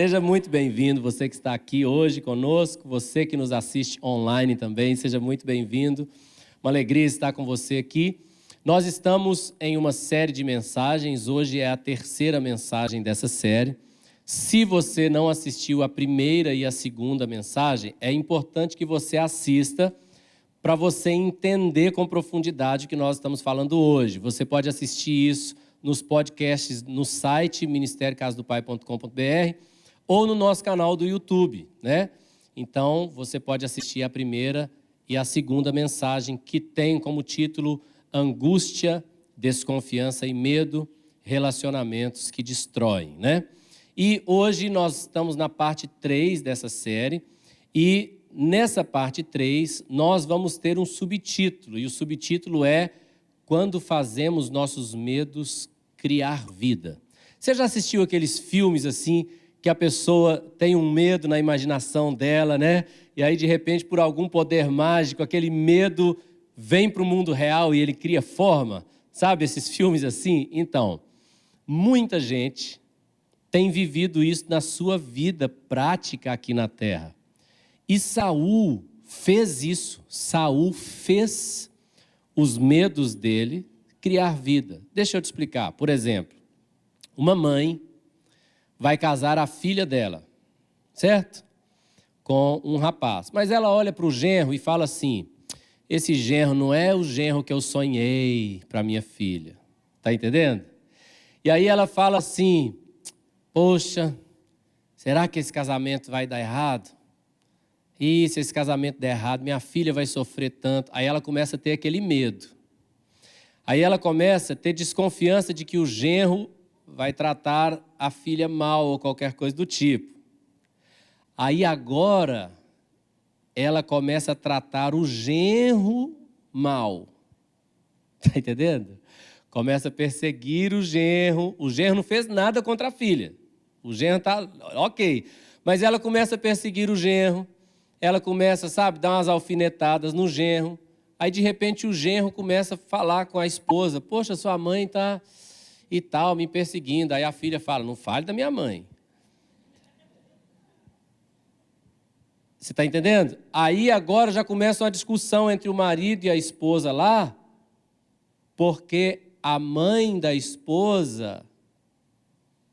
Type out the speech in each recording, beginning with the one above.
Seja muito bem-vindo, você que está aqui hoje conosco, você que nos assiste online também, seja muito bem-vindo. Uma alegria estar com você aqui. Nós estamos em uma série de mensagens, hoje é a terceira mensagem dessa série. Se você não assistiu a primeira e a segunda mensagem, é importante que você assista para você entender com profundidade o que nós estamos falando hoje. Você pode assistir isso nos podcasts no site ministériocasadopai.com.br ou no nosso canal do YouTube, né? Então, você pode assistir a primeira e a segunda mensagem que tem como título Angústia, desconfiança e medo, relacionamentos que destroem, né? E hoje nós estamos na parte 3 dessa série e nessa parte 3 nós vamos ter um subtítulo, e o subtítulo é quando fazemos nossos medos criar vida. Você já assistiu aqueles filmes assim que a pessoa tem um medo na imaginação dela, né? E aí de repente por algum poder mágico aquele medo vem para o mundo real e ele cria forma, sabe esses filmes assim? Então, muita gente tem vivido isso na sua vida prática aqui na terra. E Saul fez isso. Saul fez os medos dele criar vida. Deixa eu te explicar. Por exemplo, uma mãe vai casar a filha dela, certo? Com um rapaz. Mas ela olha para o genro e fala assim: esse genro não é o genro que eu sonhei para minha filha. Tá entendendo? E aí ela fala assim: poxa, será que esse casamento vai dar errado? E se esse casamento der errado, minha filha vai sofrer tanto. Aí ela começa a ter aquele medo. Aí ela começa a ter desconfiança de que o genro vai tratar a filha mal ou qualquer coisa do tipo. Aí agora ela começa a tratar o genro mal. Está entendendo? Começa a perseguir o genro. O genro não fez nada contra a filha. O genro está ok. Mas ela começa a perseguir o genro ela começa, sabe, dar umas alfinetadas no genro. Aí de repente o genro começa a falar com a esposa: Poxa, sua mãe está e tal, me perseguindo. Aí a filha fala: Não fale da minha mãe. Você está entendendo? Aí agora já começa uma discussão entre o marido e a esposa lá, porque a mãe da esposa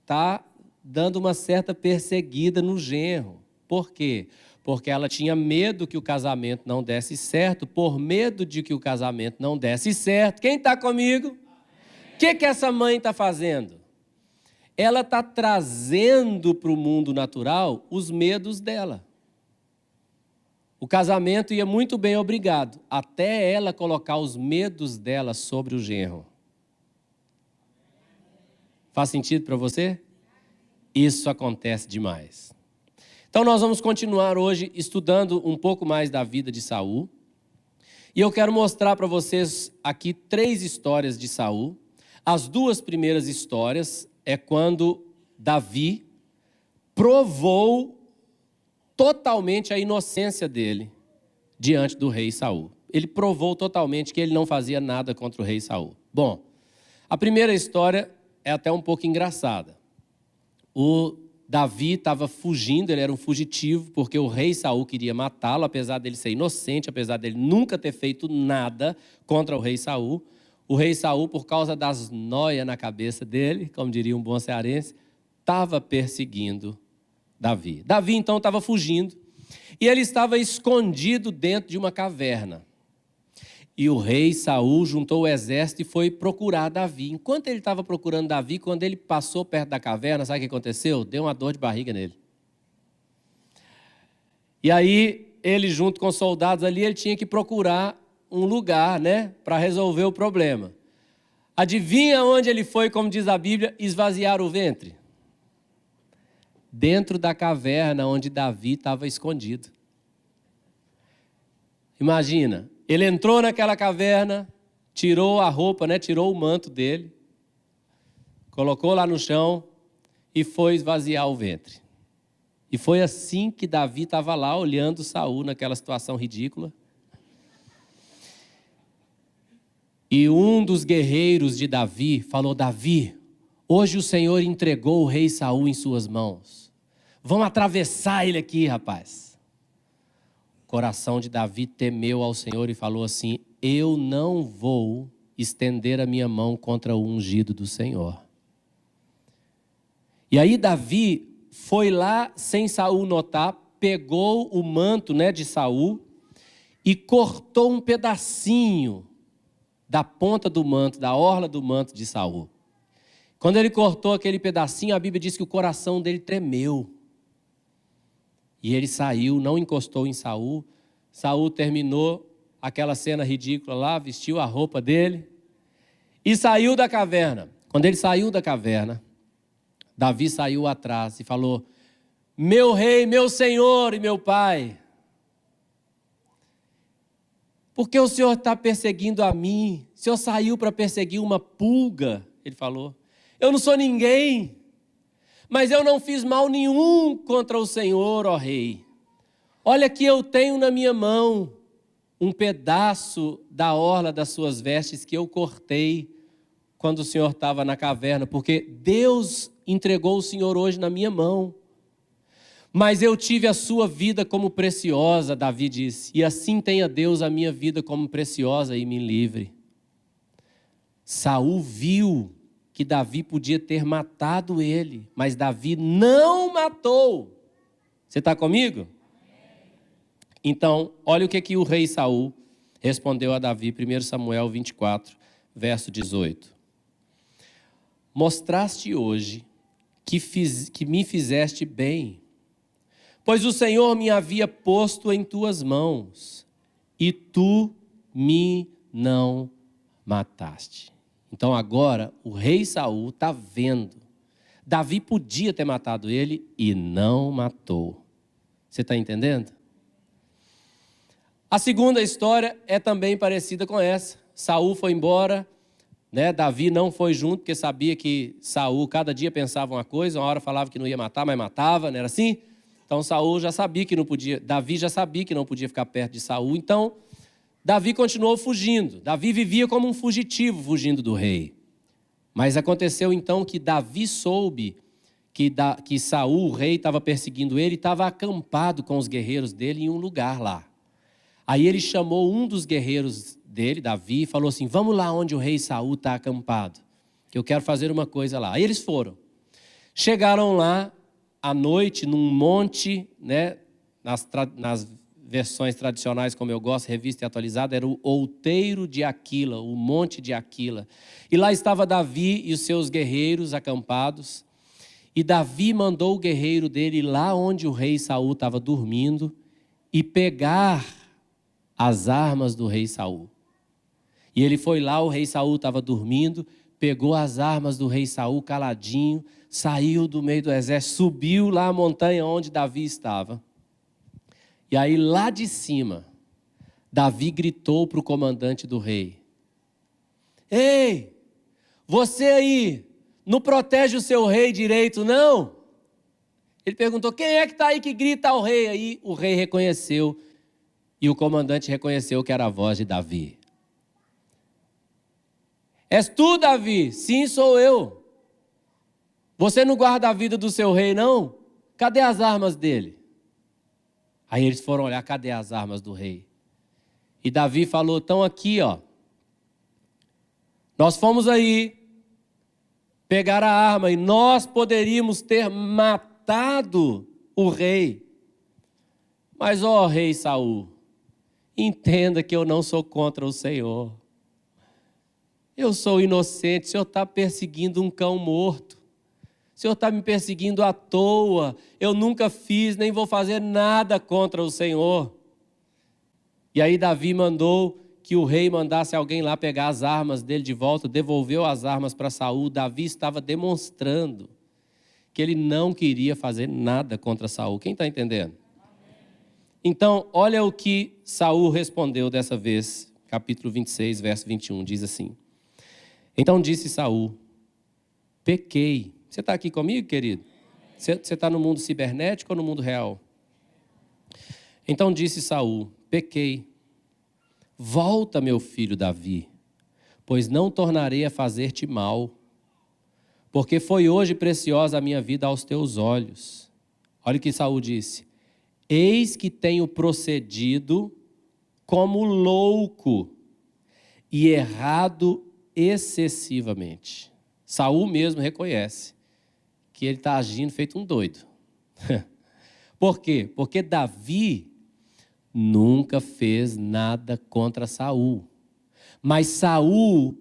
está dando uma certa perseguida no genro. Por quê? porque ela tinha medo que o casamento não desse certo, por medo de que o casamento não desse certo. Quem está comigo? O que, que essa mãe está fazendo? Ela está trazendo para o mundo natural os medos dela. O casamento ia muito bem, obrigado, até ela colocar os medos dela sobre o genro. Faz sentido para você? Isso acontece demais. Então nós vamos continuar hoje estudando um pouco mais da vida de Saul. E eu quero mostrar para vocês aqui três histórias de Saul. As duas primeiras histórias é quando Davi provou totalmente a inocência dele diante do rei Saul. Ele provou totalmente que ele não fazia nada contra o rei Saul. Bom, a primeira história é até um pouco engraçada. O Davi estava fugindo, ele era um fugitivo, porque o rei Saul queria matá-lo, apesar dele ser inocente, apesar dele nunca ter feito nada contra o rei Saul. O rei Saul, por causa das noias na cabeça dele, como diria um bom cearense, estava perseguindo Davi. Davi então estava fugindo e ele estava escondido dentro de uma caverna. E o rei Saul juntou o exército e foi procurar Davi. Enquanto ele estava procurando Davi, quando ele passou perto da caverna, sabe o que aconteceu? Deu uma dor de barriga nele. E aí, ele junto com os soldados ali, ele tinha que procurar um lugar, né, para resolver o problema. Adivinha onde ele foi, como diz a Bíblia, esvaziar o ventre? Dentro da caverna onde Davi estava escondido. Imagina, ele entrou naquela caverna, tirou a roupa, né? tirou o manto dele, colocou lá no chão e foi esvaziar o ventre. E foi assim que Davi estava lá olhando Saul naquela situação ridícula. E um dos guerreiros de Davi falou: Davi, hoje o Senhor entregou o rei Saul em suas mãos. Vamos atravessar ele aqui, rapaz. O coração de Davi temeu ao Senhor e falou assim: Eu não vou estender a minha mão contra o ungido do Senhor. E aí Davi foi lá sem Saul notar, pegou o manto, né, de Saul e cortou um pedacinho da ponta do manto, da orla do manto de Saul. Quando ele cortou aquele pedacinho, a Bíblia diz que o coração dele tremeu. E ele saiu, não encostou em Saul. Saul terminou aquela cena ridícula lá, vestiu a roupa dele e saiu da caverna. Quando ele saiu da caverna, Davi saiu atrás e falou: Meu rei, meu senhor e meu pai, por que o senhor está perseguindo a mim? O senhor saiu para perseguir uma pulga, ele falou. Eu não sou ninguém, mas eu não fiz mal nenhum contra o Senhor, ó Rei. Olha que eu tenho na minha mão um pedaço da orla das suas vestes que eu cortei quando o Senhor estava na caverna, porque Deus entregou o Senhor hoje na minha mão. Mas eu tive a sua vida como preciosa, Davi disse, e assim tenha Deus a minha vida como preciosa e me livre. Saul viu que Davi podia ter matado ele, mas Davi não matou. Você está comigo? Então, olha o que, que o rei Saul respondeu a Davi, 1 Samuel 24, verso 18. Mostraste hoje que, fiz, que me fizeste bem, pois o Senhor me havia posto em tuas mãos, e tu me não mataste. Então agora o rei Saul está vendo. Davi podia ter matado ele e não matou. Você está entendendo? A segunda história é também parecida com essa. Saul foi embora, né? Davi não foi junto porque sabia que Saul cada dia pensava uma coisa, uma hora falava que não ia matar, mas matava, não era assim? Então Saul já sabia que não podia, Davi já sabia que não podia ficar perto de Saul, então Davi continuou fugindo. Davi vivia como um fugitivo fugindo do rei. Mas aconteceu então que Davi soube que, da, que Saul, o rei, estava perseguindo ele e estava acampado com os guerreiros dele em um lugar lá. Aí ele chamou um dos guerreiros dele, Davi, e falou assim: Vamos lá onde o rei Saul está acampado, que eu quero fazer uma coisa lá. Aí eles foram. Chegaram lá à noite num monte, né, nas, nas versões tradicionais, como eu gosto, revista e atualizada, era o outeiro de Aquila, o monte de Aquila. E lá estava Davi e os seus guerreiros acampados. E Davi mandou o guerreiro dele lá onde o rei Saul estava dormindo e pegar as armas do rei Saul. E ele foi lá, o rei Saul estava dormindo, pegou as armas do rei Saul caladinho, saiu do meio do exército, subiu lá a montanha onde Davi estava. E aí, lá de cima, Davi gritou para o comandante do rei: Ei, você aí, não protege o seu rei direito, não? Ele perguntou: Quem é que está aí que grita ao rei? Aí o rei reconheceu, e o comandante reconheceu que era a voz de Davi. És tu, Davi? Sim, sou eu. Você não guarda a vida do seu rei, não? Cadê as armas dele? Aí eles foram olhar, cadê as armas do rei? E Davi falou: estão aqui, ó. Nós fomos aí pegar a arma e nós poderíamos ter matado o rei. Mas, ó rei Saul, entenda que eu não sou contra o Senhor. Eu sou inocente, o Senhor está perseguindo um cão morto. O Senhor está me perseguindo à toa. Eu nunca fiz, nem vou fazer nada contra o Senhor. E aí Davi mandou que o rei mandasse alguém lá pegar as armas dele de volta, devolveu as armas para Saul. Davi estava demonstrando que ele não queria fazer nada contra Saul. Quem está entendendo? Então, olha o que Saul respondeu dessa vez, capítulo 26, verso 21, diz assim: Então disse Saul: Pequei você está aqui comigo, querido? Você está no mundo cibernético ou no mundo real? Então disse Saul: Pequei. Volta, meu filho Davi, pois não tornarei a fazer-te mal, porque foi hoje preciosa a minha vida aos teus olhos. Olha o que Saul disse: Eis que tenho procedido como louco e errado excessivamente. Saul mesmo reconhece que ele está agindo feito um doido. Por quê? Porque Davi nunca fez nada contra Saul. Mas Saul,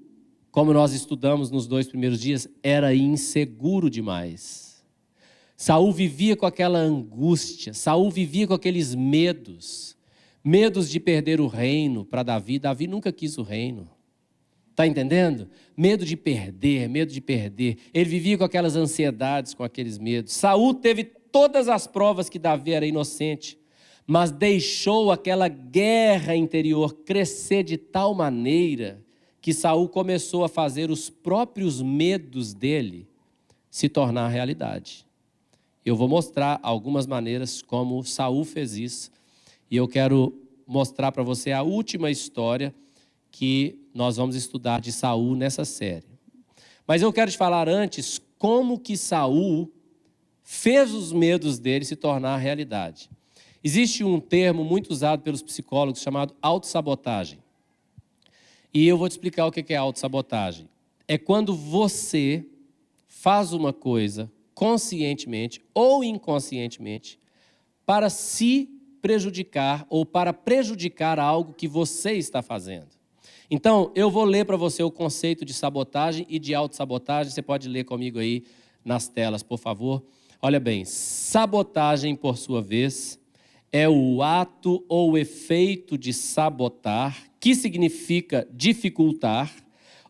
como nós estudamos nos dois primeiros dias, era inseguro demais. Saul vivia com aquela angústia, Saul vivia com aqueles medos, medos de perder o reino para Davi. Davi nunca quis o reino. Está entendendo? Medo de perder, medo de perder. Ele vivia com aquelas ansiedades, com aqueles medos. Saul teve todas as provas que Davi era inocente, mas deixou aquela guerra interior crescer de tal maneira que Saul começou a fazer os próprios medos dele se tornar realidade. Eu vou mostrar algumas maneiras como Saul fez isso, e eu quero mostrar para você a última história que nós vamos estudar de Saul nessa série. Mas eu quero te falar antes como que Saul fez os medos dele se tornar realidade. Existe um termo muito usado pelos psicólogos chamado autossabotagem. E eu vou te explicar o que é autossabotagem. É quando você faz uma coisa conscientemente ou inconscientemente para se prejudicar ou para prejudicar algo que você está fazendo. Então, eu vou ler para você o conceito de sabotagem e de autossabotagem. Você pode ler comigo aí nas telas, por favor. Olha bem, sabotagem, por sua vez, é o ato ou efeito de sabotar, que significa dificultar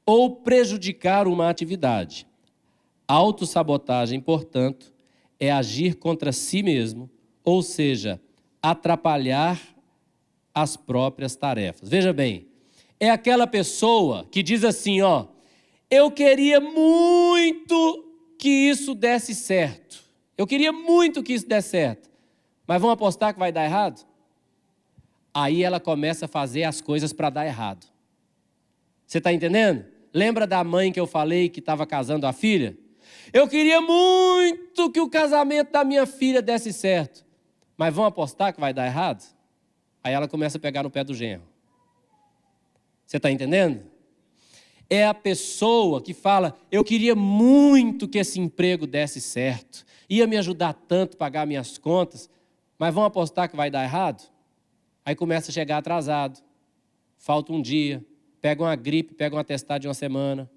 ou prejudicar uma atividade. Autossabotagem, portanto, é agir contra si mesmo, ou seja, atrapalhar as próprias tarefas. Veja bem, é aquela pessoa que diz assim, ó, eu queria muito que isso desse certo. Eu queria muito que isso desse certo. Mas vamos apostar que vai dar errado? Aí ela começa a fazer as coisas para dar errado. Você está entendendo? Lembra da mãe que eu falei que estava casando a filha? Eu queria muito que o casamento da minha filha desse certo. Mas vamos apostar que vai dar errado? Aí ela começa a pegar no pé do genro. Você está entendendo? É a pessoa que fala: Eu queria muito que esse emprego desse certo, ia me ajudar tanto a pagar minhas contas, mas vão apostar que vai dar errado? Aí começa a chegar atrasado, falta um dia, pega uma gripe, pega um atestado de uma semana.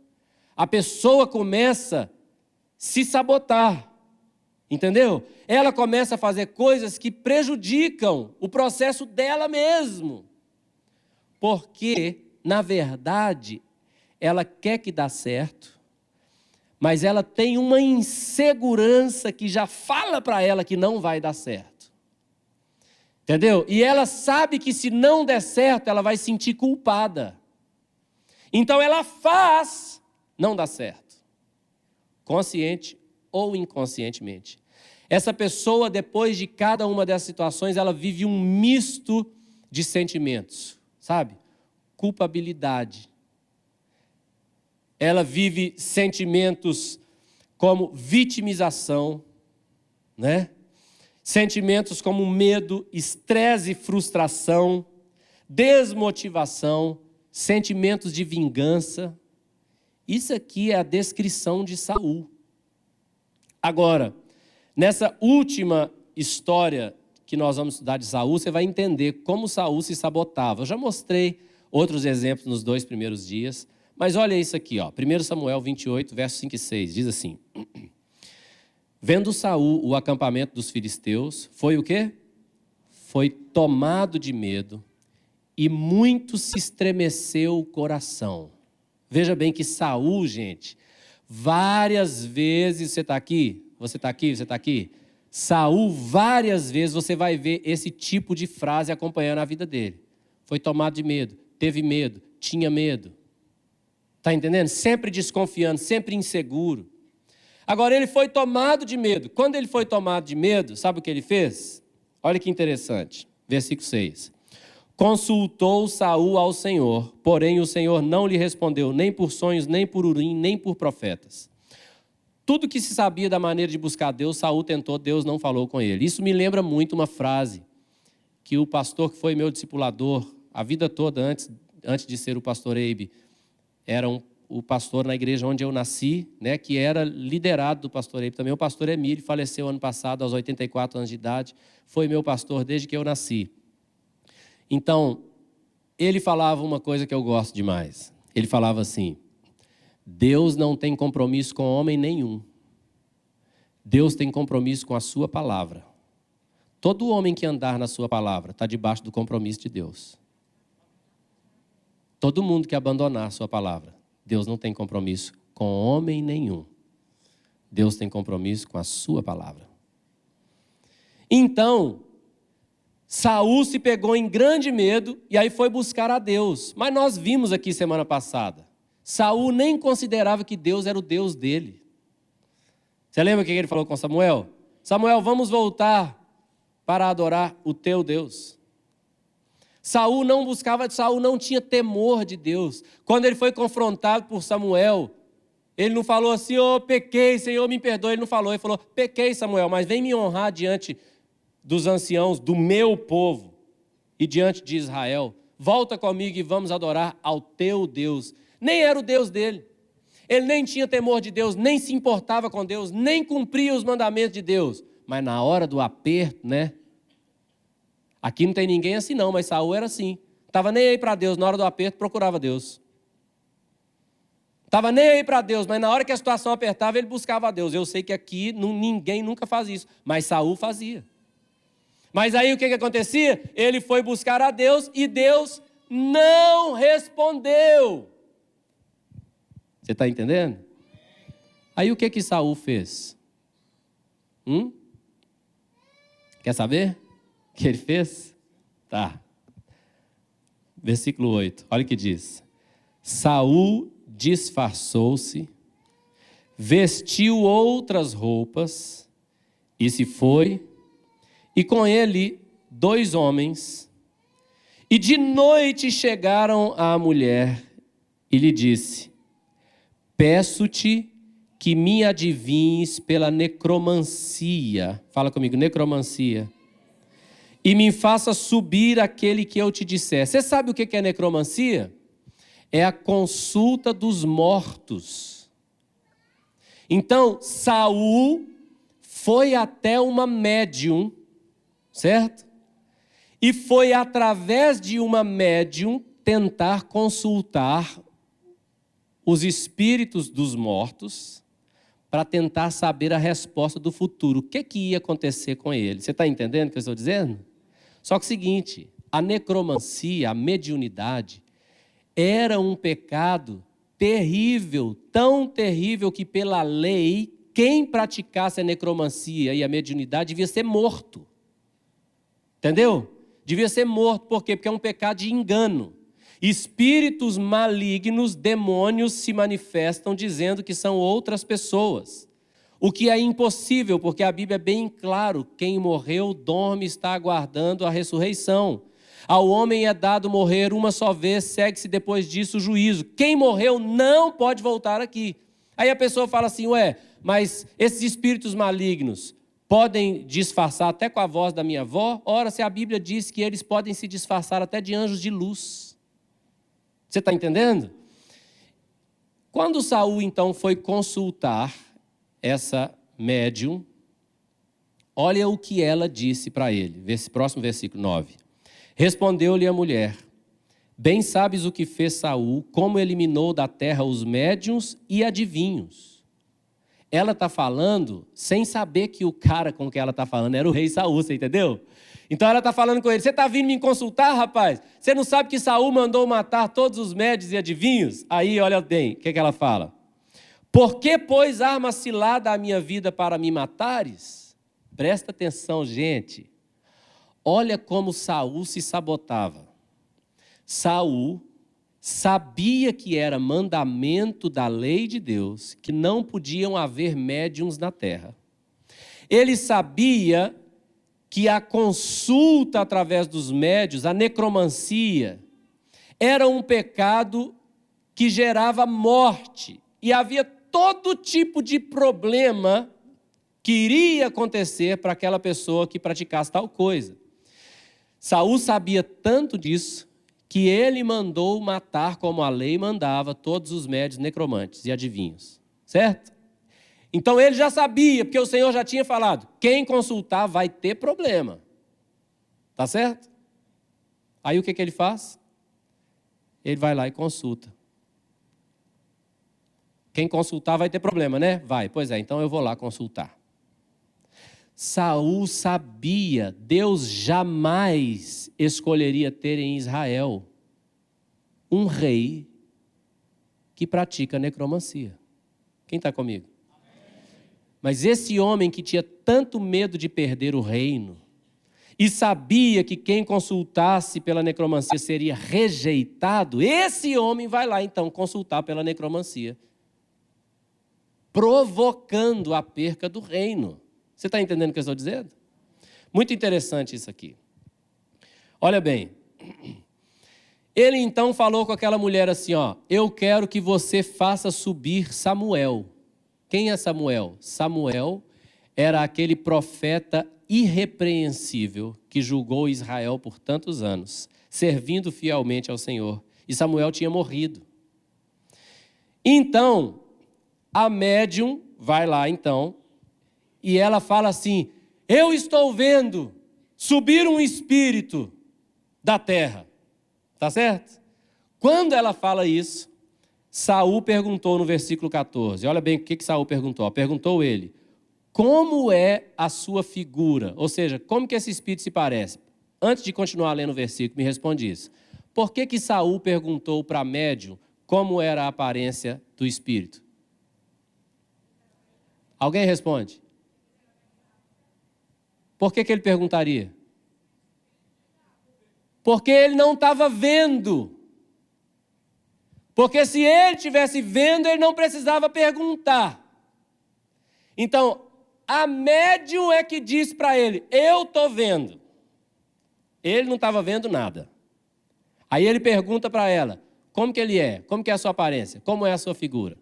A pessoa começa a se sabotar, entendeu? Ela começa a fazer coisas que prejudicam o processo dela mesmo. Porque na verdade, ela quer que dá certo, mas ela tem uma insegurança que já fala para ela que não vai dar certo. Entendeu? E ela sabe que se não der certo, ela vai se sentir culpada. Então ela faz, não dá certo. Consciente ou inconscientemente. Essa pessoa, depois de cada uma dessas situações, ela vive um misto de sentimentos, sabe? Culpabilidade. Ela vive sentimentos como vitimização, né? Sentimentos como medo, estresse e frustração, desmotivação, sentimentos de vingança. Isso aqui é a descrição de Saul. Agora, nessa última história que nós vamos estudar de Saul, você vai entender como Saul se sabotava. Eu já mostrei outros exemplos nos dois primeiros dias. Mas olha isso aqui, ó. 1 Samuel 28, versos 5 e 6, diz assim: Vendo Saul o acampamento dos filisteus, foi o quê? Foi tomado de medo e muito se estremeceu o coração. Veja bem que Saul, gente, várias vezes você está aqui, você está aqui, você está aqui. Saul, várias vezes você vai ver esse tipo de frase acompanhando a vida dele. Foi tomado de medo, teve medo, tinha medo. Está entendendo? Sempre desconfiando, sempre inseguro. Agora, ele foi tomado de medo. Quando ele foi tomado de medo, sabe o que ele fez? Olha que interessante. Versículo 6. Consultou Saul ao Senhor, porém o Senhor não lhe respondeu, nem por sonhos, nem por urim, nem por profetas. Tudo que se sabia da maneira de buscar Deus, Saul tentou, Deus não falou com ele. Isso me lembra muito uma frase que o pastor que foi meu discipulador a vida toda antes, antes de ser o pastor Eibe, era um, o pastor na igreja onde eu nasci, né, que era liderado do pastor Eibe também. O pastor Emílio faleceu ano passado aos 84 anos de idade, foi meu pastor desde que eu nasci. Então, ele falava uma coisa que eu gosto demais. Ele falava assim: Deus não tem compromisso com homem nenhum. Deus tem compromisso com a sua palavra. Todo homem que andar na sua palavra está debaixo do compromisso de Deus. Todo mundo que abandonar a sua palavra, Deus não tem compromisso com homem nenhum. Deus tem compromisso com a sua palavra. Então, Saul se pegou em grande medo e aí foi buscar a Deus. Mas nós vimos aqui semana passada Saul nem considerava que Deus era o Deus dele. Você lembra o que ele falou com Samuel? Samuel, vamos voltar para adorar o teu Deus. Saul não buscava, Saul não tinha temor de Deus. Quando ele foi confrontado por Samuel, ele não falou assim, oh, pequei, Senhor, me perdoe. Ele não falou, ele falou, pequei, Samuel, mas vem me honrar diante dos anciãos do meu povo e diante de Israel. Volta comigo e vamos adorar ao teu Deus nem era o Deus dele. Ele nem tinha temor de Deus, nem se importava com Deus, nem cumpria os mandamentos de Deus. Mas na hora do aperto, né? Aqui não tem ninguém assim não, mas Saul era assim. Estava nem aí para Deus, na hora do aperto procurava Deus. Estava nem aí para Deus, mas na hora que a situação apertava, ele buscava a Deus. Eu sei que aqui não, ninguém nunca faz isso, mas Saul fazia. Mas aí o que, que acontecia? Ele foi buscar a Deus e Deus não respondeu. Você está entendendo? Aí o que que Saul fez? Hum? Quer saber? Que ele fez? Tá. Versículo 8. Olha o que diz. Saul disfarçou-se, vestiu outras roupas e se foi, e com ele dois homens. E de noite chegaram à mulher e lhe disse: Peço-te que me adivinhes pela necromancia. Fala comigo, necromancia. E me faça subir aquele que eu te disser. Você sabe o que é necromancia? É a consulta dos mortos. Então, Saul foi até uma médium, certo? E foi através de uma médium tentar consultar os espíritos dos mortos para tentar saber a resposta do futuro. O que, que ia acontecer com ele? Você está entendendo o que eu estou dizendo? Só que o seguinte: a necromancia, a mediunidade, era um pecado terrível, tão terrível que, pela lei, quem praticasse a necromancia e a mediunidade devia ser morto. Entendeu? Devia ser morto, por quê? Porque é um pecado de engano. Espíritos malignos, demônios se manifestam dizendo que são outras pessoas. O que é impossível, porque a Bíblia é bem claro: quem morreu dorme está aguardando a ressurreição. Ao homem é dado morrer uma só vez, segue-se depois disso o juízo. Quem morreu não pode voltar aqui. Aí a pessoa fala assim: ué, mas esses espíritos malignos podem disfarçar até com a voz da minha avó? Ora, se a Bíblia diz que eles podem se disfarçar até de anjos de luz. Você está entendendo? Quando Saul então foi consultar essa médium, olha o que ela disse para ele. Próximo versículo 9. Respondeu-lhe a mulher: Bem sabes o que fez Saul, como eliminou da terra os médiums e adivinhos. Ela está falando sem saber que o cara com que ela está falando era o rei Saul, você entendeu? Então ela está falando com ele: Você está vindo me consultar, rapaz? Você não sabe que Saul mandou matar todos os médios e adivinhos? Aí, olha bem, o que, é que ela fala? Por que, pois, arma cilada a minha vida para me matares? Presta atenção, gente. Olha como Saul se sabotava. Saul sabia que era mandamento da lei de Deus que não podiam haver médiums na terra. Ele sabia que a consulta através dos médios, a necromancia, era um pecado que gerava morte. E havia todo tipo de problema que iria acontecer para aquela pessoa que praticasse tal coisa. Saul sabia tanto disso que ele mandou matar como a lei mandava todos os médios necromantes e adivinhos. Certo? Então ele já sabia, porque o Senhor já tinha falado: quem consultar vai ter problema. Tá certo? Aí o que, que ele faz? Ele vai lá e consulta. Quem consultar vai ter problema, né? Vai. Pois é, então eu vou lá consultar. Saul sabia, Deus jamais escolheria ter em Israel um rei que pratica necromancia. Quem está comigo? Mas esse homem que tinha tanto medo de perder o reino, e sabia que quem consultasse pela necromancia seria rejeitado, esse homem vai lá então consultar pela necromancia provocando a perca do reino. Você está entendendo o que eu estou dizendo? Muito interessante isso aqui. Olha bem. Ele então falou com aquela mulher assim: Ó, eu quero que você faça subir Samuel. Quem é Samuel? Samuel era aquele profeta irrepreensível que julgou Israel por tantos anos, servindo fielmente ao Senhor. E Samuel tinha morrido. Então, a médium vai lá então e ela fala assim: Eu estou vendo subir um espírito da terra. Tá certo? Quando ela fala isso, Saul perguntou no versículo 14. Olha bem o que, que Saul perguntou. Perguntou ele: Como é a sua figura? Ou seja, como que esse espírito se parece? Antes de continuar lendo o versículo, me responde isso. Por que que Saul perguntou para médium como era a aparência do espírito? Alguém responde? Por que, que ele perguntaria? Porque ele não estava vendo. Porque se ele estivesse vendo, ele não precisava perguntar. Então, a médium é que disse para ele: Eu estou vendo. Ele não estava vendo nada. Aí ele pergunta para ela: Como que ele é? Como que é a sua aparência? Como é a sua figura?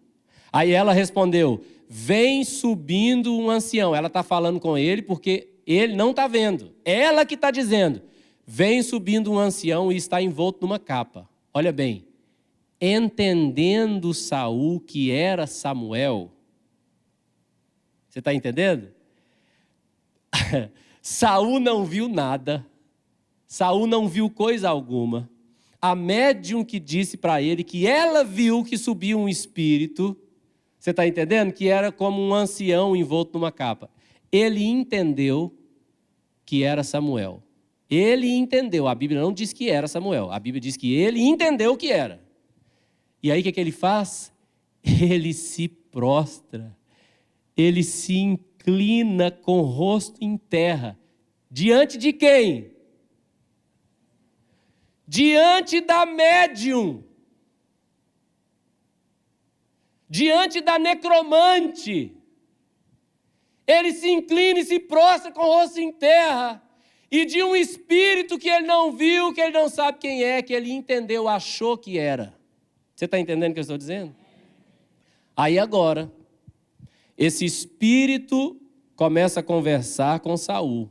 Aí ela respondeu: vem subindo um ancião. Ela está falando com ele porque ele não está vendo. Ela que está dizendo: vem subindo um ancião e está envolto numa capa. Olha bem, entendendo Saul que era Samuel. Você está entendendo? Saul não viu nada. Saul não viu coisa alguma. A médium que disse para ele que ela viu que subiu um espírito você está entendendo? Que era como um ancião envolto numa capa. Ele entendeu que era Samuel. Ele entendeu. A Bíblia não diz que era Samuel. A Bíblia diz que ele entendeu que era. E aí o que, que ele faz? Ele se prostra. Ele se inclina com o rosto em terra. Diante de quem? Diante da médium diante da necromante. Ele se inclina e se prostra com o rosto em terra. E de um espírito que ele não viu, que ele não sabe quem é, que ele entendeu, achou que era. Você está entendendo o que eu estou dizendo? Aí agora, esse espírito começa a conversar com Saul.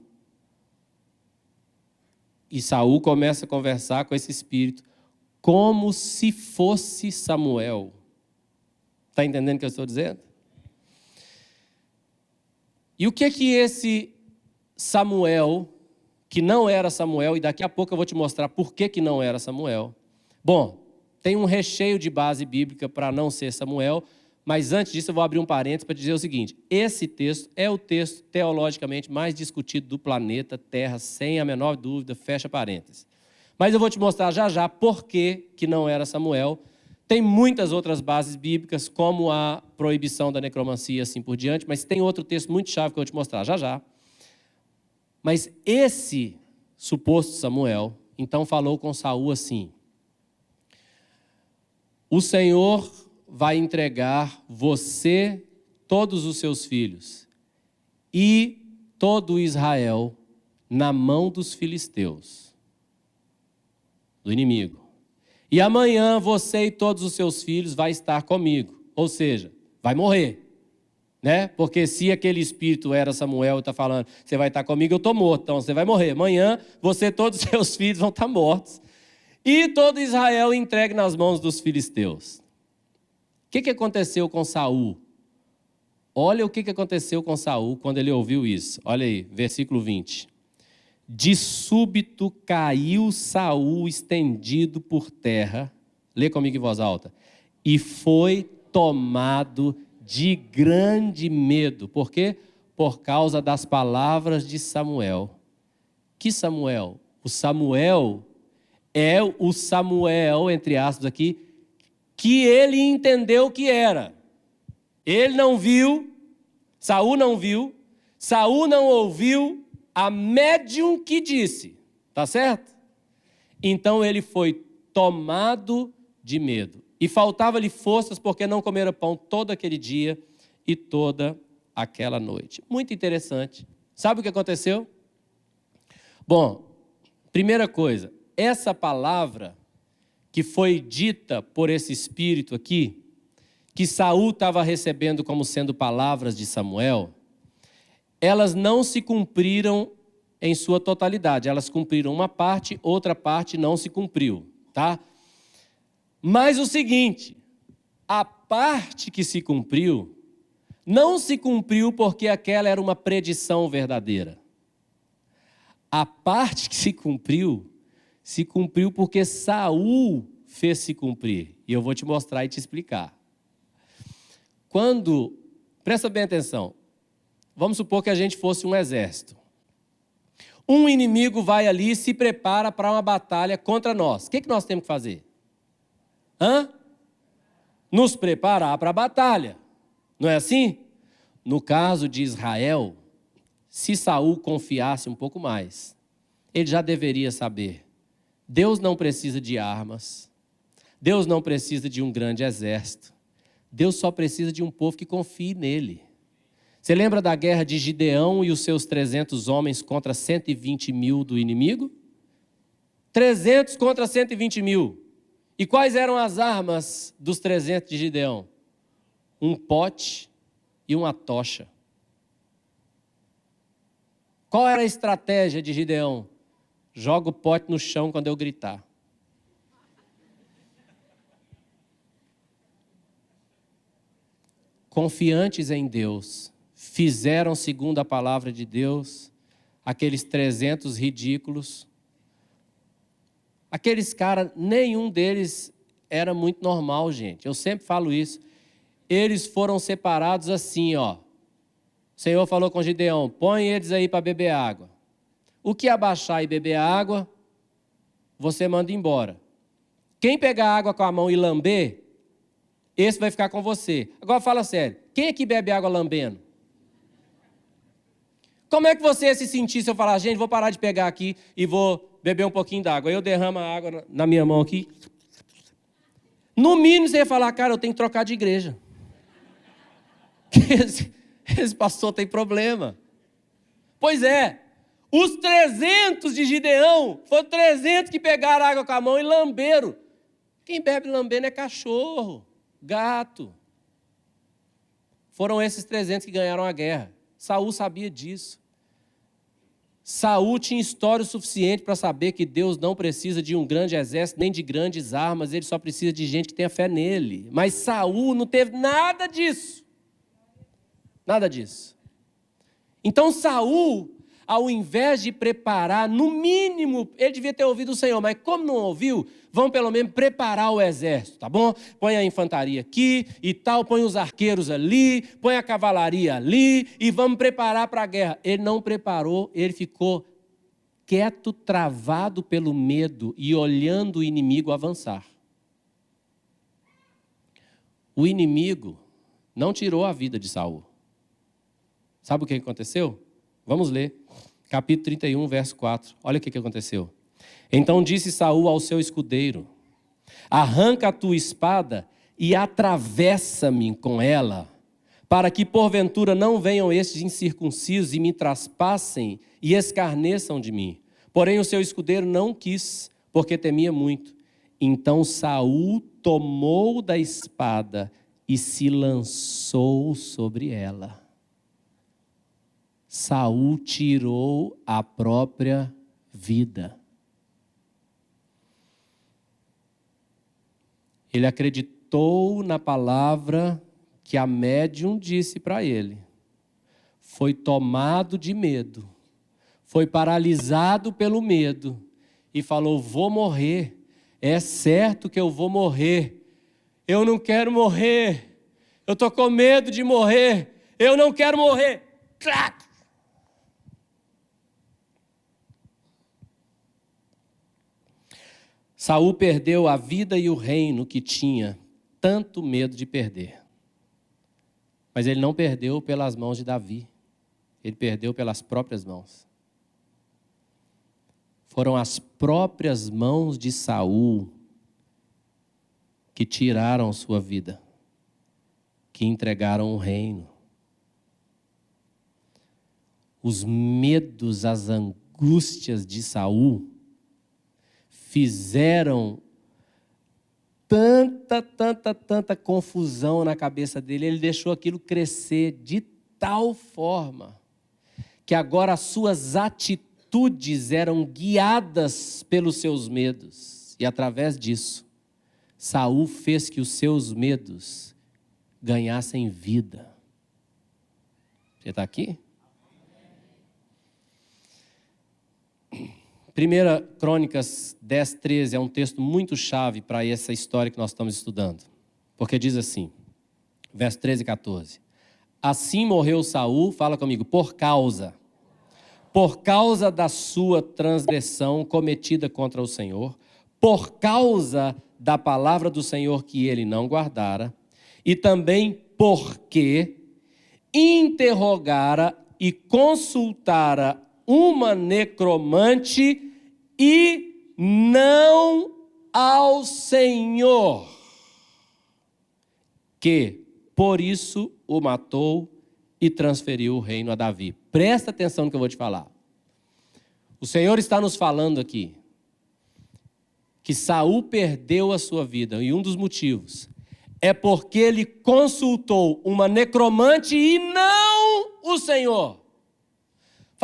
E Saul começa a conversar com esse espírito como se fosse Samuel. Está entendendo o que eu estou dizendo? E o que é que esse Samuel, que não era Samuel, e daqui a pouco eu vou te mostrar por que, que não era Samuel. Bom, tem um recheio de base bíblica para não ser Samuel, mas antes disso eu vou abrir um parênteses para dizer o seguinte: esse texto é o texto teologicamente mais discutido do planeta Terra, sem a menor dúvida, fecha parênteses. Mas eu vou te mostrar já já por que, que não era Samuel tem muitas outras bases bíblicas, como a proibição da necromancia e assim por diante, mas tem outro texto muito chave que eu vou te mostrar já já. Mas esse suposto Samuel, então falou com Saul assim: O Senhor vai entregar você, todos os seus filhos e todo Israel na mão dos filisteus, do inimigo. E amanhã você e todos os seus filhos vai estar comigo. Ou seja, vai morrer. Né? Porque se aquele espírito era Samuel e está falando, você vai estar comigo, eu estou morto, então você vai morrer. Amanhã você e todos os seus filhos vão estar mortos. E todo Israel entregue nas mãos dos filisteus. O que, que aconteceu com Saul? Olha o que, que aconteceu com Saul quando ele ouviu isso. Olha aí, versículo 20. De súbito caiu Saul estendido por terra. Lê comigo em voz alta. E foi tomado de grande medo. Por quê? Por causa das palavras de Samuel. Que Samuel? O Samuel é o Samuel, entre aspas aqui, que ele entendeu que era. Ele não viu, Saul não viu, Saul não ouviu a médium que disse. Tá certo? Então ele foi tomado de medo. E faltava-lhe forças porque não comera pão todo aquele dia e toda aquela noite. Muito interessante. Sabe o que aconteceu? Bom, primeira coisa, essa palavra que foi dita por esse espírito aqui, que Saul estava recebendo como sendo palavras de Samuel, elas não se cumpriram em sua totalidade. Elas cumpriram uma parte, outra parte não se cumpriu, tá? Mas o seguinte, a parte que se cumpriu, não se cumpriu porque aquela era uma predição verdadeira. A parte que se cumpriu, se cumpriu porque Saul fez se cumprir. E eu vou te mostrar e te explicar. Quando, presta bem atenção, vamos supor que a gente fosse um exército. Um inimigo vai ali e se prepara para uma batalha contra nós. O que, que nós temos que fazer? Hã? Nos preparar para a batalha. Não é assim? No caso de Israel, se Saul confiasse um pouco mais, ele já deveria saber. Deus não precisa de armas. Deus não precisa de um grande exército. Deus só precisa de um povo que confie nele. Você lembra da guerra de Gideão e os seus 300 homens contra 120 mil do inimigo? 300 contra 120 mil. E quais eram as armas dos 300 de Gideão? Um pote e uma tocha. Qual era a estratégia de Gideão? Joga o pote no chão quando eu gritar. Confiantes em Deus, fizeram segundo a palavra de Deus, aqueles 300 ridículos, Aqueles caras, nenhum deles era muito normal, gente. Eu sempre falo isso. Eles foram separados assim, ó. O Senhor falou com Gideão: põe eles aí para beber água. O que abaixar e beber água, você manda embora. Quem pegar água com a mão e lamber, esse vai ficar com você. Agora fala sério: quem é que bebe água lambendo? Como é que você ia se sentir se eu falar, gente, vou parar de pegar aqui e vou beber um pouquinho d'água. Eu derramo a água na minha mão aqui. No mínimo você ia falar, cara, eu tenho que trocar de igreja. Esse, esse pastor tem problema. Pois é, os 300 de Gideão foram 300 que pegaram água com a mão e lamberam. Quem bebe lambendo é cachorro, gato. Foram esses 300 que ganharam a guerra. Saul sabia disso. Saul tinha história suficiente para saber que Deus não precisa de um grande exército nem de grandes armas, ele só precisa de gente que tenha fé nele. Mas Saul não teve nada disso. Nada disso. Então Saul ao invés de preparar, no mínimo, ele devia ter ouvido o Senhor, mas como não ouviu, vão pelo menos preparar o exército, tá bom? Põe a infantaria aqui e tal, põe os arqueiros ali, põe a cavalaria ali e vamos preparar para a guerra. Ele não preparou, ele ficou quieto, travado pelo medo e olhando o inimigo avançar. O inimigo não tirou a vida de Saul. Sabe o que aconteceu? Vamos ler. Capítulo 31, verso 4. Olha o que aconteceu. Então disse Saul ao seu escudeiro: Arranca a tua espada e atravessa-me com ela, para que porventura não venham estes incircuncisos e me traspassem e escarneçam de mim. Porém o seu escudeiro não quis, porque temia muito. Então Saul tomou da espada e se lançou sobre ela. Saul tirou a própria vida. Ele acreditou na palavra que a médium disse para ele. Foi tomado de medo, foi paralisado pelo medo e falou: Vou morrer, é certo que eu vou morrer. Eu não quero morrer, eu estou com medo de morrer, eu não quero morrer. Clac! Saul perdeu a vida e o reino que tinha tanto medo de perder. Mas ele não perdeu pelas mãos de Davi. Ele perdeu pelas próprias mãos. Foram as próprias mãos de Saul que tiraram sua vida, que entregaram o reino. Os medos, as angústias de Saul fizeram tanta, tanta, tanta confusão na cabeça dele, ele deixou aquilo crescer de tal forma que agora as suas atitudes eram guiadas pelos seus medos. E através disso, Saul fez que os seus medos ganhassem vida. Você está aqui? Primeira Crônicas 10, 13 é um texto muito chave para essa história que nós estamos estudando. Porque diz assim, verso 13 e 14. Assim morreu Saul, fala comigo, por causa, por causa da sua transgressão cometida contra o Senhor, por causa da palavra do Senhor que ele não guardara, e também porque interrogara e consultara uma necromante e não ao Senhor, que por isso o matou e transferiu o reino a Davi. Presta atenção no que eu vou te falar. O Senhor está nos falando aqui que Saul perdeu a sua vida e um dos motivos é porque ele consultou uma necromante e não o Senhor.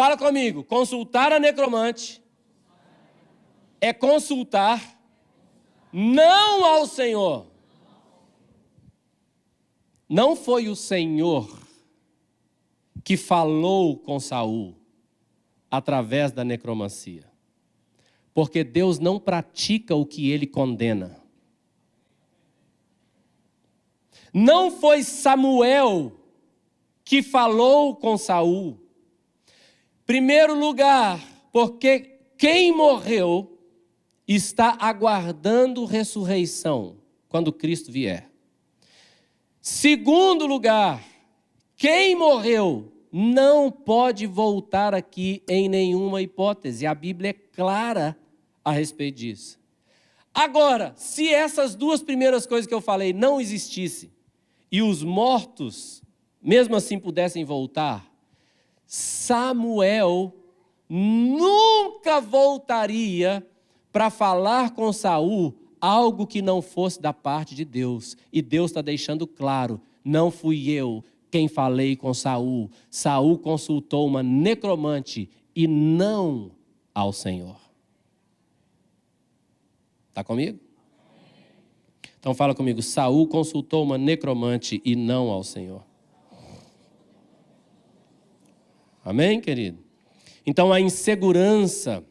Fala comigo, consultar a necromante é consultar não ao Senhor. Não foi o Senhor que falou com Saul através da necromancia. Porque Deus não pratica o que ele condena. Não foi Samuel que falou com Saul. Primeiro lugar, porque quem morreu está aguardando ressurreição quando Cristo vier. Segundo lugar, quem morreu não pode voltar aqui em nenhuma hipótese. A Bíblia é clara a respeito disso. Agora, se essas duas primeiras coisas que eu falei não existissem e os mortos, mesmo assim, pudessem voltar, Samuel nunca voltaria para falar com Saul algo que não fosse da parte de Deus. E Deus está deixando claro: não fui eu quem falei com Saul. Saul consultou uma necromante e não ao Senhor. Está comigo? Então fala comigo. Saul consultou uma necromante e não ao Senhor. Amém, querido? Então a insegurança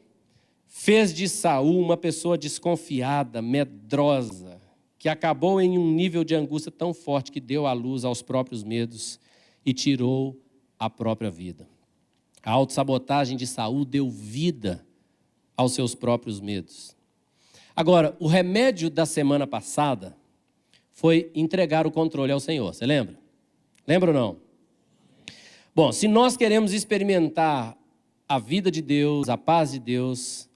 fez de Saul uma pessoa desconfiada, medrosa, que acabou em um nível de angústia tão forte que deu à luz aos próprios medos e tirou a própria vida. A autossabotagem de Saul deu vida aos seus próprios medos. Agora, o remédio da semana passada foi entregar o controle ao Senhor. Você lembra? Lembra ou não? Bom, se nós queremos experimentar a vida de Deus, a paz de Deus,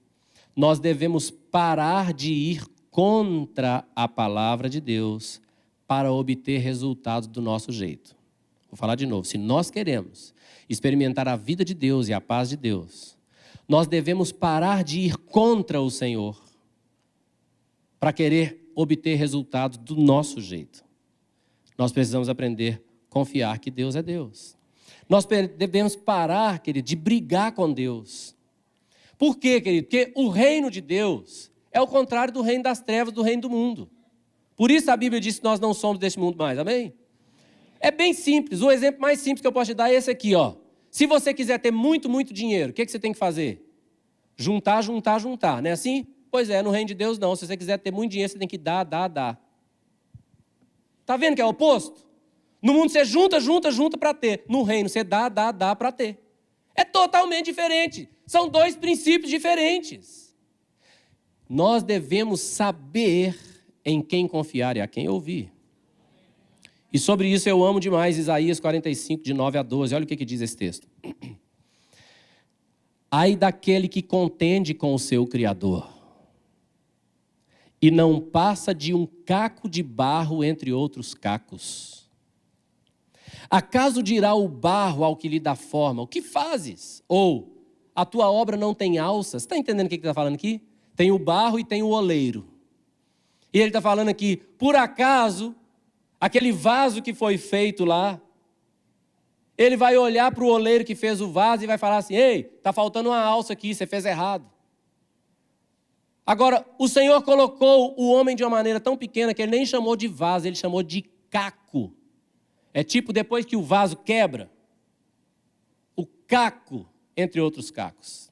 nós devemos parar de ir contra a palavra de Deus para obter resultados do nosso jeito. Vou falar de novo. Se nós queremos experimentar a vida de Deus e a paz de Deus, nós devemos parar de ir contra o Senhor para querer obter resultados do nosso jeito. Nós precisamos aprender a confiar que Deus é Deus. Nós devemos parar, querido, de brigar com Deus. Por quê, querido? Porque o reino de Deus é o contrário do reino das trevas, do reino do mundo. Por isso a Bíblia diz que nós não somos deste mundo mais, amém? É bem simples. O exemplo mais simples que eu posso te dar é esse aqui, ó. Se você quiser ter muito, muito dinheiro, o que, que você tem que fazer? Juntar, juntar, juntar, não é assim? Pois é, no reino de Deus não. Se você quiser ter muito dinheiro, você tem que dar, dar, dar. Tá vendo que é o oposto? No mundo você junta, junta, junta para ter. No reino você dá, dá, dá para ter. É totalmente diferente. São dois princípios diferentes. Nós devemos saber em quem confiar e a quem ouvir. E sobre isso eu amo demais Isaías 45, de 9 a 12. Olha o que, que diz esse texto. Ai daquele que contende com o seu Criador e não passa de um caco de barro entre outros cacos. Acaso dirá o barro ao que lhe dá forma: O que fazes? Ou a tua obra não tem alças? Está entendendo o que ele está falando aqui? Tem o barro e tem o oleiro. E ele está falando aqui: por acaso, aquele vaso que foi feito lá, ele vai olhar para o oleiro que fez o vaso e vai falar assim: Ei, está faltando uma alça aqui, você fez errado. Agora, o Senhor colocou o homem de uma maneira tão pequena que ele nem chamou de vaso, ele chamou de caco. É tipo depois que o vaso quebra, o caco, entre outros cacos.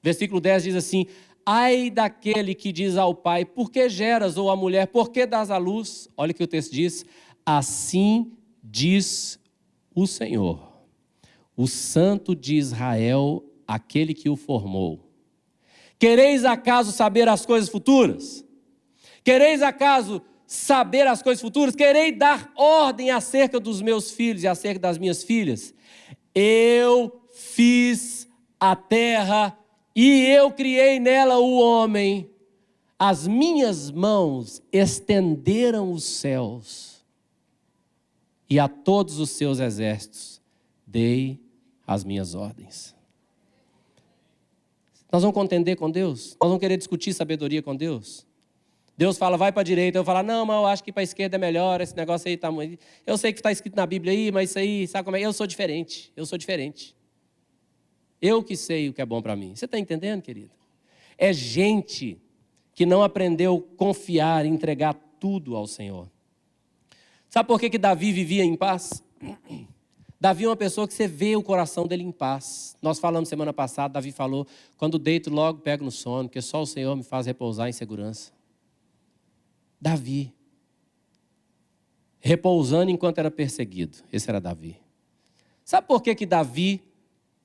Versículo 10 diz assim: Ai daquele que diz ao pai: Por que geras? Ou à mulher: Por que dás à luz? Olha o que o texto diz: Assim diz o Senhor, o Santo de Israel, aquele que o formou. Quereis acaso saber as coisas futuras? Quereis acaso saber as coisas futuras? Quereis dar ordem acerca dos meus filhos e acerca das minhas filhas? Eu fiz a terra e eu criei nela o homem. As minhas mãos estenderam os céus e a todos os seus exércitos dei as minhas ordens. Nós vamos contender com Deus? Nós vamos querer discutir sabedoria com Deus? Deus fala, vai para a direita. Eu falo, não, mas eu acho que para a esquerda é melhor, esse negócio aí está muito. Eu sei que está escrito na Bíblia aí, mas isso aí, sabe como é? Eu sou diferente. Eu sou diferente. Eu que sei o que é bom para mim. Você está entendendo, querido? É gente que não aprendeu confiar entregar tudo ao Senhor. Sabe por que, que Davi vivia em paz? Davi é uma pessoa que você vê o coração dele em paz. Nós falamos semana passada, Davi falou: quando deito, logo pego no sono, porque só o Senhor me faz repousar em segurança. Davi. Repousando enquanto era perseguido. Esse era Davi. Sabe por que, que Davi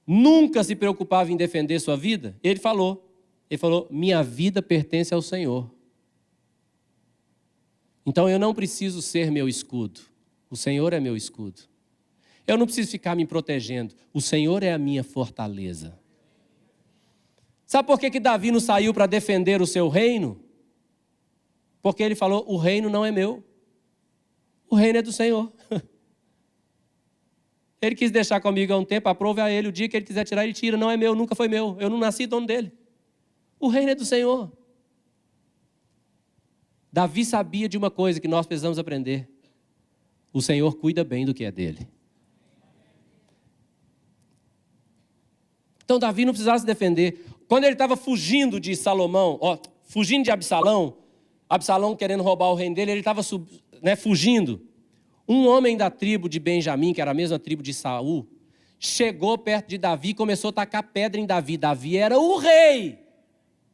nunca se preocupava em defender sua vida? Ele falou: Ele falou, minha vida pertence ao Senhor. Então eu não preciso ser meu escudo. O Senhor é meu escudo. Eu não preciso ficar me protegendo. O Senhor é a minha fortaleza. Sabe por que, que Davi não saiu para defender o seu reino? Porque ele falou: o reino não é meu, o reino é do Senhor. Ele quis deixar comigo há um tempo, aprove a ele. O dia que ele quiser tirar, ele tira. Não é meu, nunca foi meu. Eu não nasci dono dele. O reino é do Senhor. Davi sabia de uma coisa que nós precisamos aprender: o Senhor cuida bem do que é dele. Então Davi não precisava se defender. Quando ele estava fugindo de Salomão, ó, fugindo de Absalão, Absalão querendo roubar o reino dele, ele estava né, fugindo. Um homem da tribo de Benjamim, que era a mesma tribo de Saul, chegou perto de Davi e começou a tacar pedra em Davi. Davi era o rei.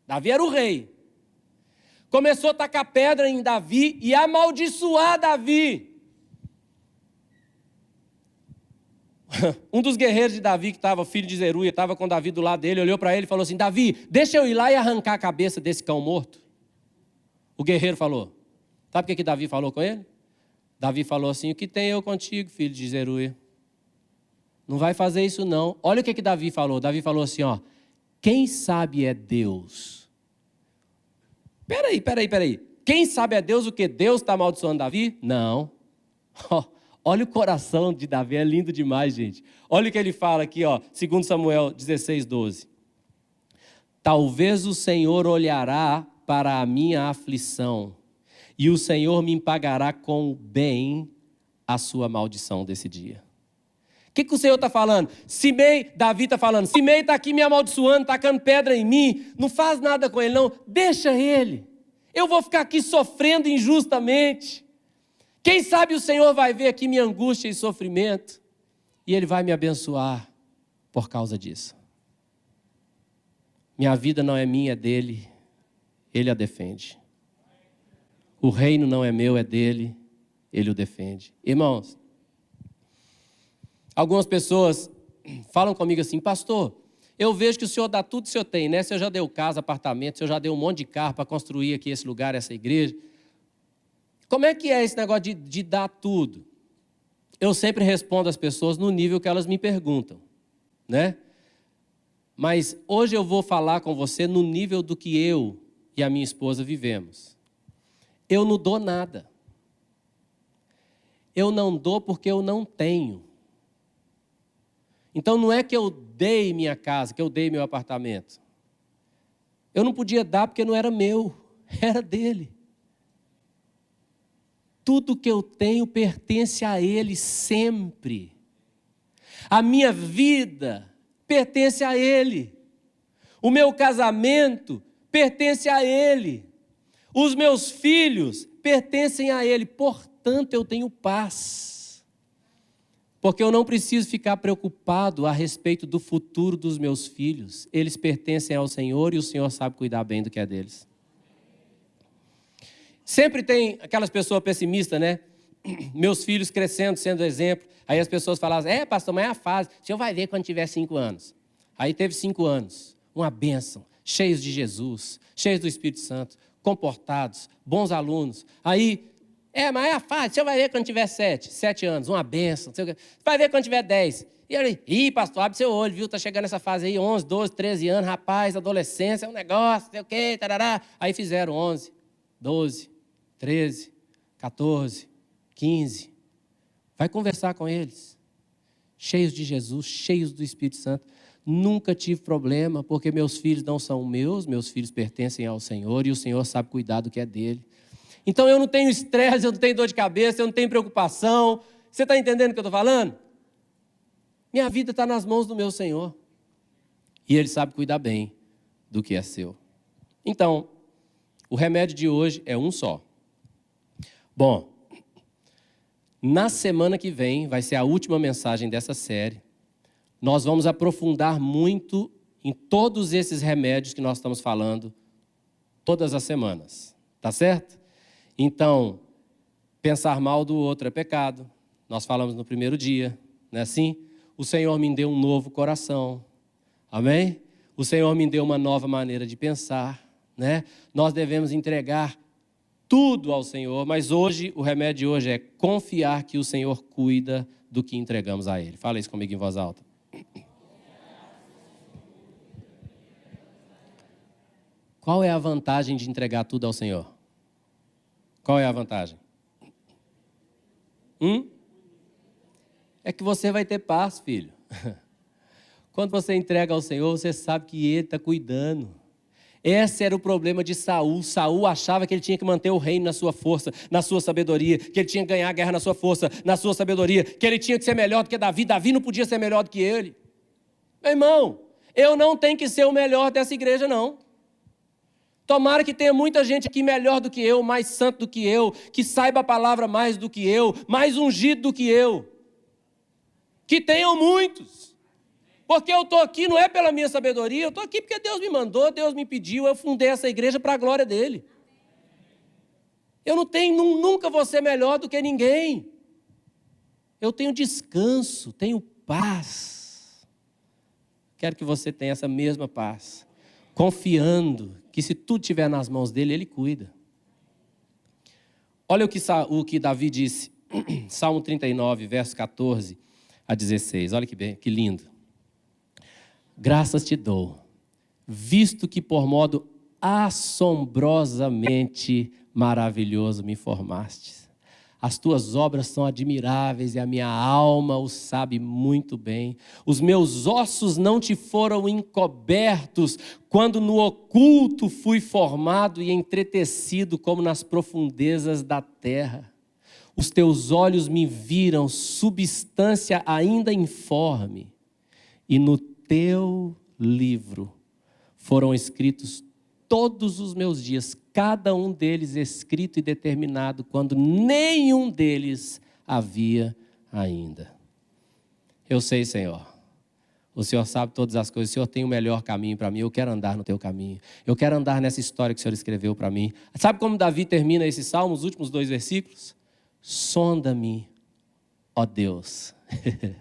Davi era o rei. Começou a tacar pedra em Davi e amaldiçoar Davi. um dos guerreiros de Davi, que estava filho de Zeruia, estava com Davi do lado dele, olhou para ele e falou assim: Davi, deixa eu ir lá e arrancar a cabeça desse cão morto. O guerreiro falou: Sabe o que, que Davi falou com ele? Davi falou assim: O que tem eu contigo, filho de Zeruia? Não vai fazer isso não. Olha o que, que Davi falou. Davi falou assim: Ó, quem sabe é Deus. Peraí, peraí, peraí. Quem sabe é Deus o que? Deus está amaldiçoando Davi? Não. Olha o coração de Davi, é lindo demais, gente. Olha o que ele fala aqui, ó, 2 Samuel 16, 12. Talvez o Senhor olhará para a minha aflição, e o Senhor me pagará com o bem a sua maldição desse dia. O que, que o Senhor está falando? Simei, Davi está falando, Simei está aqui me amaldiçoando, tacando pedra em mim, não faz nada com ele, não, deixa ele. Eu vou ficar aqui sofrendo injustamente. Quem sabe o Senhor vai ver aqui minha angústia e sofrimento e Ele vai me abençoar por causa disso. Minha vida não é minha, é dele, Ele a defende. O reino não é meu, é dele, Ele o defende. Irmãos, algumas pessoas falam comigo assim, pastor, eu vejo que o senhor dá tudo que o senhor tem, né? O senhor já deu casa, apartamento, o senhor já deu um monte de carro para construir aqui esse lugar, essa igreja. Como é que é esse negócio de, de dar tudo? Eu sempre respondo às pessoas no nível que elas me perguntam, né? Mas hoje eu vou falar com você no nível do que eu e a minha esposa vivemos. Eu não dou nada. Eu não dou porque eu não tenho. Então não é que eu dei minha casa, que eu dei meu apartamento. Eu não podia dar porque não era meu, era dele. Tudo que eu tenho pertence a Ele sempre. A minha vida pertence a Ele. O meu casamento pertence a Ele. Os meus filhos pertencem a Ele. Portanto, eu tenho paz. Porque eu não preciso ficar preocupado a respeito do futuro dos meus filhos. Eles pertencem ao Senhor e o Senhor sabe cuidar bem do que é deles. Sempre tem aquelas pessoas pessimistas, né? Meus filhos crescendo, sendo exemplo. Aí as pessoas falavam, é, pastor, mas é a fase. O senhor vai ver quando tiver cinco anos. Aí teve cinco anos, uma bênção, cheios de Jesus, cheios do Espírito Santo, comportados, bons alunos. Aí, é, mas é a fase, o senhor vai ver quando tiver sete. Sete anos, uma bênção. Vai ver quando tiver dez. E ele, ih, pastor, abre seu olho, viu? Tá chegando essa fase aí, 11, 12, 13 anos, rapaz, adolescência, é um negócio, sei o quê, tarará. Aí fizeram 11, 12, 13, 14, 15. Vai conversar com eles. Cheios de Jesus, cheios do Espírito Santo. Nunca tive problema, porque meus filhos não são meus, meus filhos pertencem ao Senhor e o Senhor sabe cuidar do que é dele. Então eu não tenho estresse, eu não tenho dor de cabeça, eu não tenho preocupação. Você está entendendo o que eu estou falando? Minha vida está nas mãos do meu Senhor. E Ele sabe cuidar bem do que é seu. Então, o remédio de hoje é um só. Bom, na semana que vem, vai ser a última mensagem dessa série. Nós vamos aprofundar muito em todos esses remédios que nós estamos falando todas as semanas. Tá certo? Então, pensar mal do outro é pecado. Nós falamos no primeiro dia, não é assim? O Senhor me deu um novo coração. Amém? O Senhor me deu uma nova maneira de pensar, né? Nós devemos entregar tudo ao Senhor, mas hoje, o remédio de hoje é confiar que o Senhor cuida do que entregamos a Ele. Fala isso comigo em voz alta. Qual é a vantagem de entregar tudo ao Senhor? Qual é a vantagem? Hum? É que você vai ter paz, filho. Quando você entrega ao Senhor, você sabe que Ele está cuidando. Esse era o problema de Saul. Saul achava que ele tinha que manter o reino na sua força, na sua sabedoria, que ele tinha que ganhar a guerra na sua força, na sua sabedoria, que ele tinha que ser melhor do que Davi. Davi não podia ser melhor do que ele. Meu irmão, eu não tenho que ser o melhor dessa igreja, não. Tomara que tenha muita gente aqui melhor do que eu, mais santo do que eu, que saiba a palavra mais do que eu, mais ungido do que eu. Que tenham muitos. Porque eu estou aqui não é pela minha sabedoria, eu estou aqui porque Deus me mandou, Deus me pediu, eu fundei essa igreja para a glória dele. Eu não tenho, nunca vou ser melhor do que ninguém. Eu tenho descanso, tenho paz. Quero que você tenha essa mesma paz, confiando que se tudo estiver nas mãos dele, ele cuida. Olha o que, o que Davi disse, Salmo 39, verso 14 a 16. Olha que, bem, que lindo graças te dou, visto que por modo assombrosamente maravilhoso me formastes. As tuas obras são admiráveis e a minha alma o sabe muito bem. Os meus ossos não te foram encobertos quando no oculto fui formado e entretecido como nas profundezas da terra. Os teus olhos me viram substância ainda informe, e no teu livro foram escritos todos os meus dias, cada um deles escrito e determinado, quando nenhum deles havia ainda. Eu sei, Senhor. O Senhor sabe todas as coisas. O Senhor tem o melhor caminho para mim. Eu quero andar no teu caminho. Eu quero andar nessa história que o Senhor escreveu para mim. Sabe como Davi termina esse salmo, os últimos dois versículos? Sonda-me, ó Deus.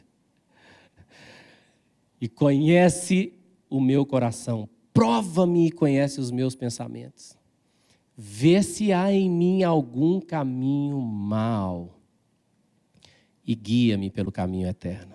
e conhece o meu coração. Prova-me e conhece os meus pensamentos. Vê se há em mim algum caminho mau e guia-me pelo caminho eterno.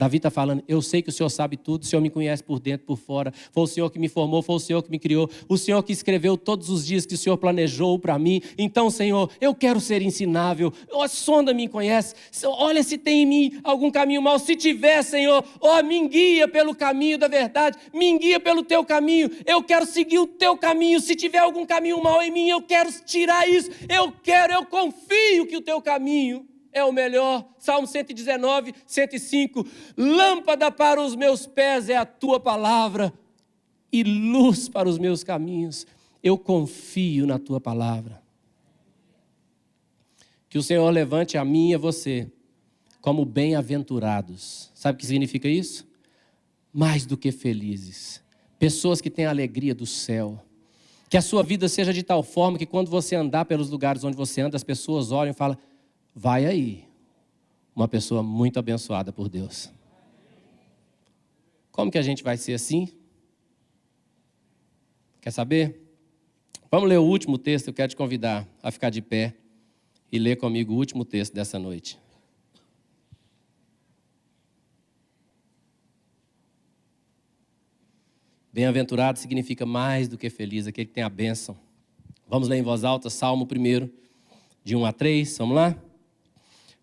Davi está falando, eu sei que o Senhor sabe tudo, o Senhor me conhece por dentro, por fora. Foi o Senhor que me formou, foi o Senhor que me criou, o Senhor que escreveu todos os dias que o Senhor planejou para mim. Então, Senhor, eu quero ser ensinável. Oh, sonda me conhece. Olha se tem em mim algum caminho mau. Se tiver, Senhor, oh, me guia pelo caminho da verdade, me guia pelo teu caminho. Eu quero seguir o teu caminho. Se tiver algum caminho mau em mim, eu quero tirar isso. Eu quero, eu confio que o teu caminho é o melhor. Salmo 119, 105. Lâmpada para os meus pés é a tua palavra e luz para os meus caminhos. Eu confio na tua palavra. Que o Senhor levante a mim e a você como bem-aventurados. Sabe o que significa isso? Mais do que felizes. Pessoas que têm a alegria do céu. Que a sua vida seja de tal forma que quando você andar pelos lugares onde você anda, as pessoas olham e falam: vai aí uma pessoa muito abençoada por Deus. Como que a gente vai ser assim? Quer saber? Vamos ler o último texto, eu quero te convidar a ficar de pé e ler comigo o último texto dessa noite. Bem-aventurado significa mais do que feliz, aquele que tem a bênção. Vamos ler em voz alta, Salmo 1, de 1 a 3, vamos lá?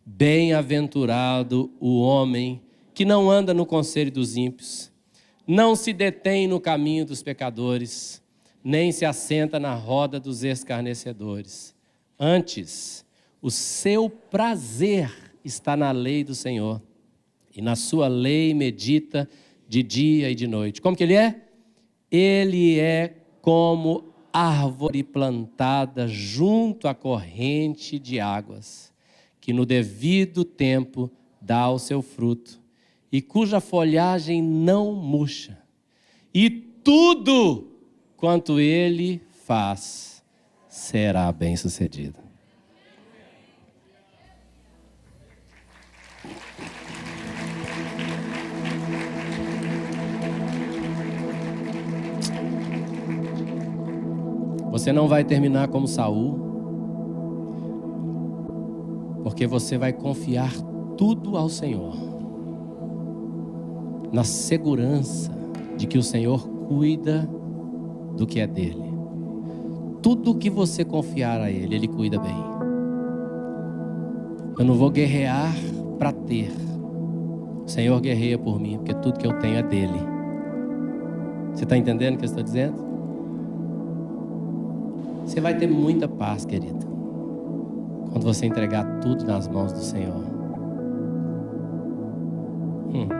Bem-aventurado o homem que não anda no conselho dos ímpios, não se detém no caminho dos pecadores, nem se assenta na roda dos escarnecedores. Antes, o seu prazer está na lei do Senhor, e na sua lei medita de dia e de noite. Como que ele é? Ele é como árvore plantada junto à corrente de águas que no devido tempo dá o seu fruto, e cuja folhagem não murcha, e tudo quanto ele faz será bem-sucedido. Você não vai terminar como Saul, porque você vai confiar tudo ao Senhor, na segurança de que o Senhor cuida do que é dele. Tudo que você confiar a Ele, Ele cuida bem. Eu não vou guerrear para ter. O Senhor guerreia por mim, porque tudo que eu tenho é dele. Você está entendendo o que eu estou dizendo? Você vai ter muita paz, querido. Quando você entregar tudo nas mãos do Senhor. Hum.